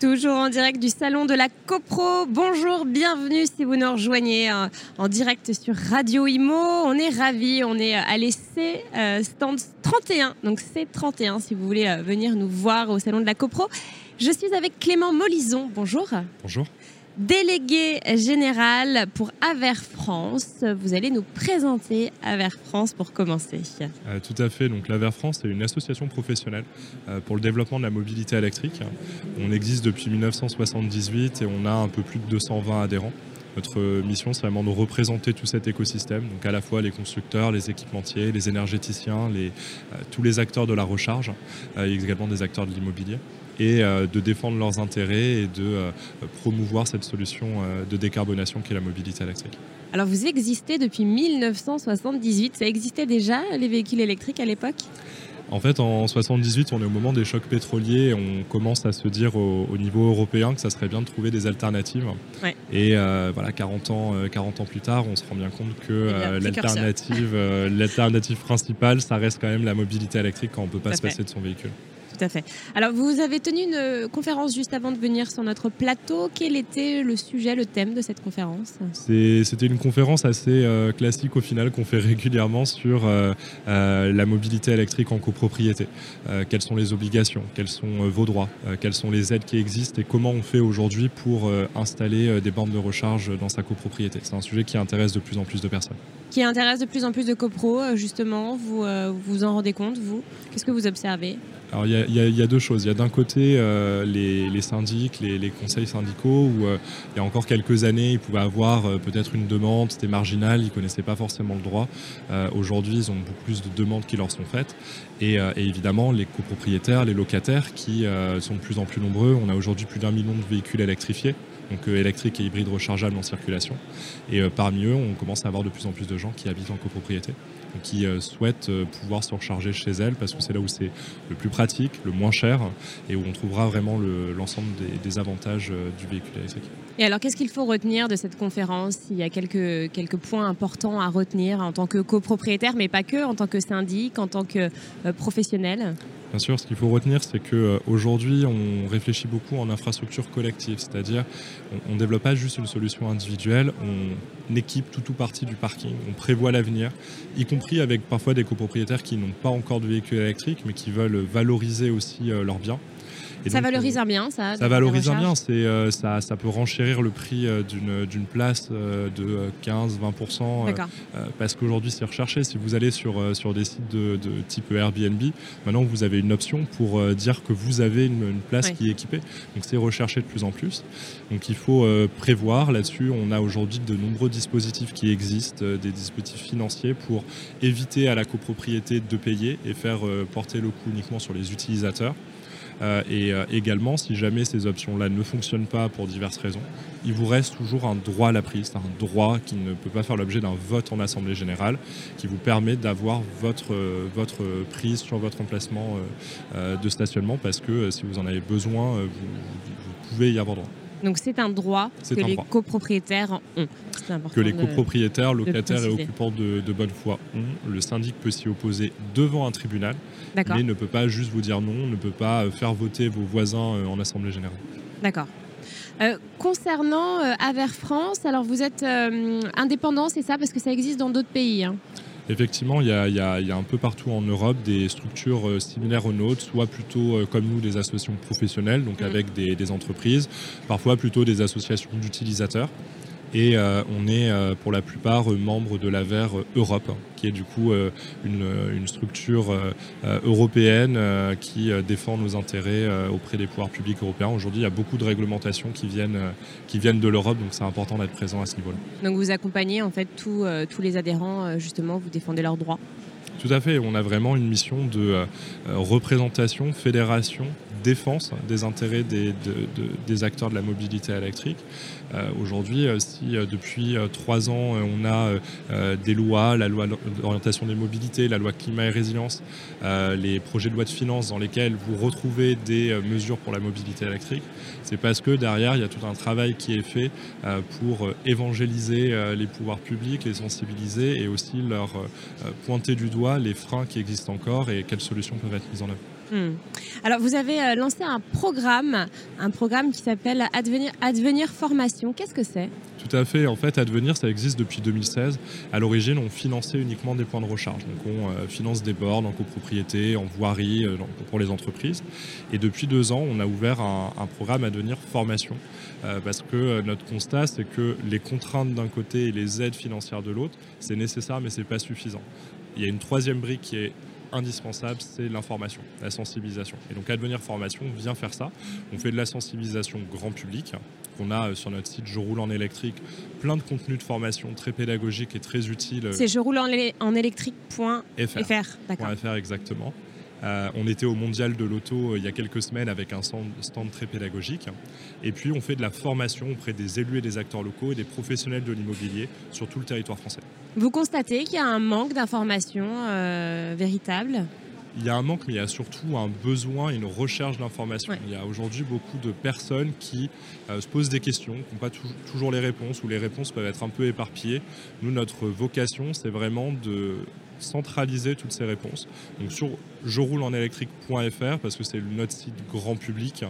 Toujours en direct du salon de la CoPro. Bonjour, bienvenue si vous nous rejoignez euh, en direct sur Radio Imo. On est ravis, on est à l'essai euh, stand 31, donc c'est 31 si vous voulez euh, venir nous voir au salon de la CoPro. Je suis avec Clément Molison. Bonjour. Bonjour délégué général pour Aver France. Vous allez nous présenter Aver France pour commencer. Euh, tout à fait. Donc l'Aver France est une association professionnelle euh, pour le développement de la mobilité électrique. On existe depuis 1978 et on a un peu plus de 220 adhérents. Notre mission, c'est vraiment de représenter tout cet écosystème, donc à la fois les constructeurs, les équipementiers, les énergéticiens, euh, tous les acteurs de la recharge, et également des acteurs de l'immobilier et euh, de défendre leurs intérêts et de euh, promouvoir cette solution euh, de décarbonation qui est la mobilité électrique. Alors vous existez depuis 1978, ça existait déjà les véhicules électriques à l'époque? En fait, en 78, on est au moment des chocs pétroliers. On commence à se dire au, niveau européen que ça serait bien de trouver des alternatives. Et voilà, 40 ans, 40 ans plus tard, on se rend bien compte que l'alternative, l'alternative principale, ça reste quand même la mobilité électrique quand on ne peut pas se passer de son véhicule tout à fait. Alors, vous avez tenu une euh, conférence juste avant de venir sur notre plateau. Quel était le sujet, le thème de cette conférence? C'était une conférence assez euh, classique au final qu'on fait régulièrement sur euh, la mobilité électrique en copropriété. quelles sont les obligations? Quels sont vos droits? Quelles sont les aides qui existent? Et comment on fait aujourd'hui pour installer des bornes de recharge dans sa copropriété? C'est un sujet qui intéresse de plus en plus de personnes. Qui intéresse de plus en plus de copros, justement. Vous vous en rendez compte, vous? Qu'est-ce que vous observez? Alors il y, a deux choses. Il y a d'un côté euh, les, syndics, les, conseils syndicaux, où euh, il y a encore quelques années, ils pouvaient avoir euh, peut-être une demande, c'était marginal, ils ne connaissaient pas forcément le droit. Aujourd'hui, ils ont beaucoup plus de demandes qui leur sont faites. Et, et évidemment, les copropriétaires, les locataires qui sont de plus en plus nombreux. On a aujourd'hui plus d'un million de véhicules électrifiés donc électriques et hybrides rechargeables en circulation. Et parmi eux, on commence à avoir de plus en plus de gens qui habitent en copropriété qui euh, souhaitent euh, pouvoir se recharger chez elles parce que c'est là où c'est le plus pratique, le moins cher et où on trouvera vraiment l'ensemble des, avantages euh, du véhicule électrique. Et alors, qu'est-ce qu'il faut retenir de cette conférence? Il y a quelques, quelques points importants à retenir en tant que copropriétaire, mais pas que, en tant que syndic, en tant que professionnel? Bien sûr, ce qu'il faut retenir, c'est qu'aujourd'hui, on réfléchit beaucoup en infrastructure collective, c'est-à-dire on ne développe pas juste une solution individuelle, on équipe tout ou partie du parking, on prévoit l'avenir, y compris avec parfois des copropriétaires qui n'ont pas encore de véhicule électrique, mais qui veulent valoriser aussi euh, leurs biens ça valorise un bien, ça Ça valorise un bien, euh, ça, ça peut renchérir le prix euh, d'une place euh, de 15-20%. parce qu'aujourd'hui, c'est recherché. Si vous allez sur, sur des sites de, type Airbnb, maintenant, vous avez une option pour dire que vous avez une, place qui est équipée. Donc, c'est recherché de plus en plus. Donc, il faut prévoir là-dessus. On a aujourd'hui de nombreux dispositifs qui existent, des dispositifs financiers pour éviter à la copropriété de payer et faire porter le coût uniquement sur les utilisateurs. Euh, et euh, également, si jamais ces options-là ne fonctionnent pas pour diverses raisons, il vous reste toujours un droit à la prise, un droit qui ne peut pas faire l'objet d'un vote en Assemblée générale, qui vous permet d'avoir votre, euh, votre prise sur votre emplacement de stationnement, parce que si vous en avez besoin, vous pouvez y avoir droit. Donc c'est un droit que les copropriétaires ont. Que les copropriétaires, locataires et occupants de, bonne foi ont. Le syndic peut s'y opposer devant un tribunal, mais ne peut pas juste vous dire non, ne peut pas euh, faire voter vos voisins euh, en assemblée générale. D'accord. Euh, concernant Aver France, alors vous êtes indépendant, c'est ça Parce que ça existe dans d'autres pays. Hein? Effectivement, il y, a, un peu partout en Europe des structures euh, similaires aux nôtres, soit plutôt euh, comme nous des associations professionnelles, donc mm. avec des, entreprises, parfois plutôt des associations d'utilisateurs. Et euh, on est pour la plupart membres de l'AVER Europe, qui est du coup une, structure européenne qui défend nos intérêts auprès des pouvoirs publics européens. Aujourd'hui, il y a beaucoup de réglementations qui viennent, qui viennent de l'Europe, donc c'est important d'être présent à ce niveau-là. Donc vous accompagnez en fait tous les adhérents, justement, vous défendez leurs droits? Tout à fait. On a vraiment une mission de représentation, fédération, défense des intérêts des, acteurs de la mobilité électrique. Euh, aujourd'hui, euh, si euh, depuis trois ans, on a des lois, la loi d'orientation des mobilités, la loi climat et résilience, les projets de loi de finances dans lesquels vous retrouvez des mesures pour la mobilité électrique, c'est parce que derrière, il y a tout un travail qui est fait pour évangéliser les pouvoirs publics, les sensibiliser et aussi leur pointer du doigt les freins qui existent encore et quelles solutions peuvent être mises en œuvre. Hmm. Alors, vous avez euh, lancé un programme, un programme qui s'appelle Advenir, Formation. Qu'est-ce que c'est? Tout à fait. En fait, Advenir, ça existe depuis 2016. À l'origine, on finançait uniquement des points de recharge. Donc, on euh, finance des bornes en copropriété, en voirie euh, pour les entreprises. Et depuis deux ans, on a ouvert un, programme Advenir Formation. parce que notre constat, c'est que les contraintes d'un côté et les aides financières de l'autre, c'est nécessaire, mais c'est pas suffisant. Il y a une troisième brique qui est indispensable, c'est l'information, la sensibilisation. Et donc Advenir Formation vient faire ça. On fait de la sensibilisation grand public. On a euh, sur notre site Je roule en électrique plein de contenus de formation très pédagogiques et très utiles. C'est je roule en électrique.fr. D'accord. exactement. Euh, on était au Mondial de l'Auto euh, il y a quelques semaines avec un stand, très pédagogique. Et puis on fait de la formation auprès des élus et des acteurs locaux et des professionnels de l'immobilier sur tout le territoire français. Vous constatez qu'il y a un manque d'informations euh, véritable il y a un manque, mais il y a surtout un besoin, une recherche d'informations. Il y a aujourd'hui beaucoup de personnes qui se posent des questions, qui n'ont pas toujours les réponses, ou les réponses peuvent être un peu éparpillées. Nous, notre vocation, c'est vraiment de centraliser toutes ces réponses. Sur je roule en électrique.fr parce que c'est notre site grand public.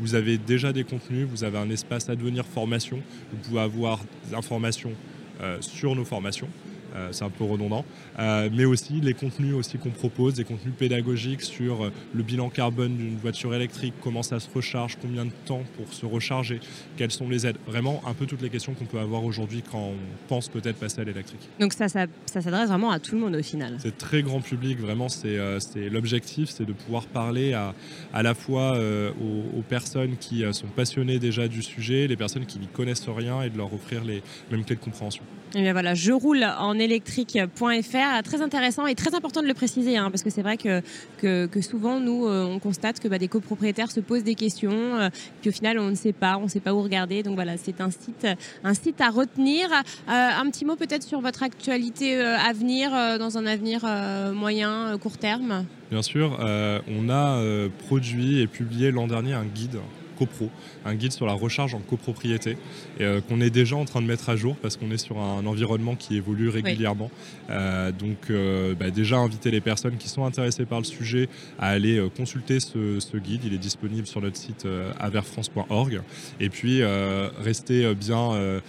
Vous avez déjà des contenus, vous avez un espace à devenir formation. Vous pouvez avoir des informations euh, sur nos formations. Euh, c'est un peu redondant, euh, mais aussi les contenus aussi qu'on propose, des contenus pédagogiques sur euh, le bilan carbone d'une voiture électrique, comment ça se recharge, combien de temps pour se recharger, quelles sont les aides, vraiment un peu toutes les questions qu'on peut avoir aujourd'hui quand on pense peut-être passer à l'électrique. Donc ça, ça, s'adresse vraiment à tout le monde au final. C'est très grand public, vraiment c'est l'objectif, c'est de pouvoir parler à, à la fois aux, personnes qui sont passionnées déjà du sujet, les personnes qui n'y connaissent rien et de leur offrir les mêmes clés de compréhension. Et bien voilà, je roule en électrique.fr. Très intéressant et très important de le préciser, hein, parce que c'est vrai que, souvent, nous, euh, on constate que bah, des copropriétaires se posent des questions, euh, puis au final, on ne sait pas, on ne sait pas où regarder. Donc voilà, c'est un site, un site à retenir. Euh, un petit mot peut-être sur votre actualité à venir, dans un avenir moyen, court terme? Bien sûr, on a produit et publié l'an dernier un guide copro, un guide sur la recharge en copropriété, et euh, qu'on est déjà en train de mettre à jour parce qu'on est sur un environnement qui évolue régulièrement. Euh, donc euh, bah, déjà inviter les personnes qui sont intéressées par le sujet à aller consulter ce, guide. Il est disponible sur notre site averfrance.org. Et puis rester bien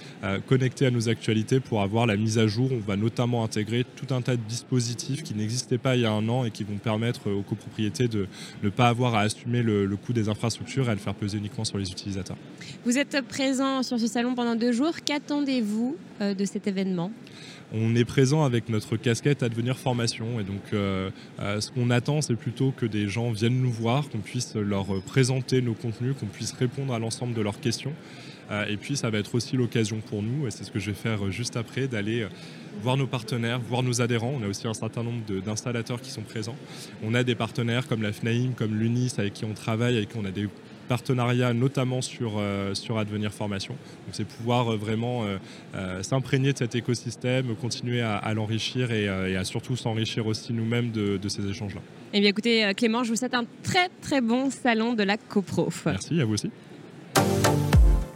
connecté à nos actualités pour avoir la mise à jour. On va notamment intégrer tout un tas de dispositifs qui n'existaient pas il y a un an et qui vont permettre aux copropriétés de ne pas avoir à assumer le, le coût des infrastructures et à le faire peser uniquement sur les utilisateurs. Vous êtes présent sur ce salon pendant deux jours. Qu'attendez-vous euh, de cet événement? On est présent avec notre casquette à devenir formation et donc euh, euh, ce qu'on attend c'est plutôt que des gens viennent nous voir, qu'on puisse leur présenter nos contenus, qu'on puisse répondre à l'ensemble de leurs questions et puis ça va être aussi l'occasion pour nous, et c'est ce que je vais faire juste après, d'aller voir nos partenaires, voir nos adhérents. On a aussi un certain nombre d'installateurs qui sont présents. On a des partenaires comme la FNAIM, comme l'UNIS avec qui on travaille, avec qui on a des partenariat notamment sur, euh, sur Advenir Formation. Donc c'est pouvoir euh, vraiment euh, s'imprégner de cet écosystème, continuer à, l'enrichir et, à surtout s'enrichir aussi nous-mêmes de, de, ces échanges-là. Eh bien écoutez Clément, je vous souhaite un très très bon salon de la CoPro. Merci, à vous aussi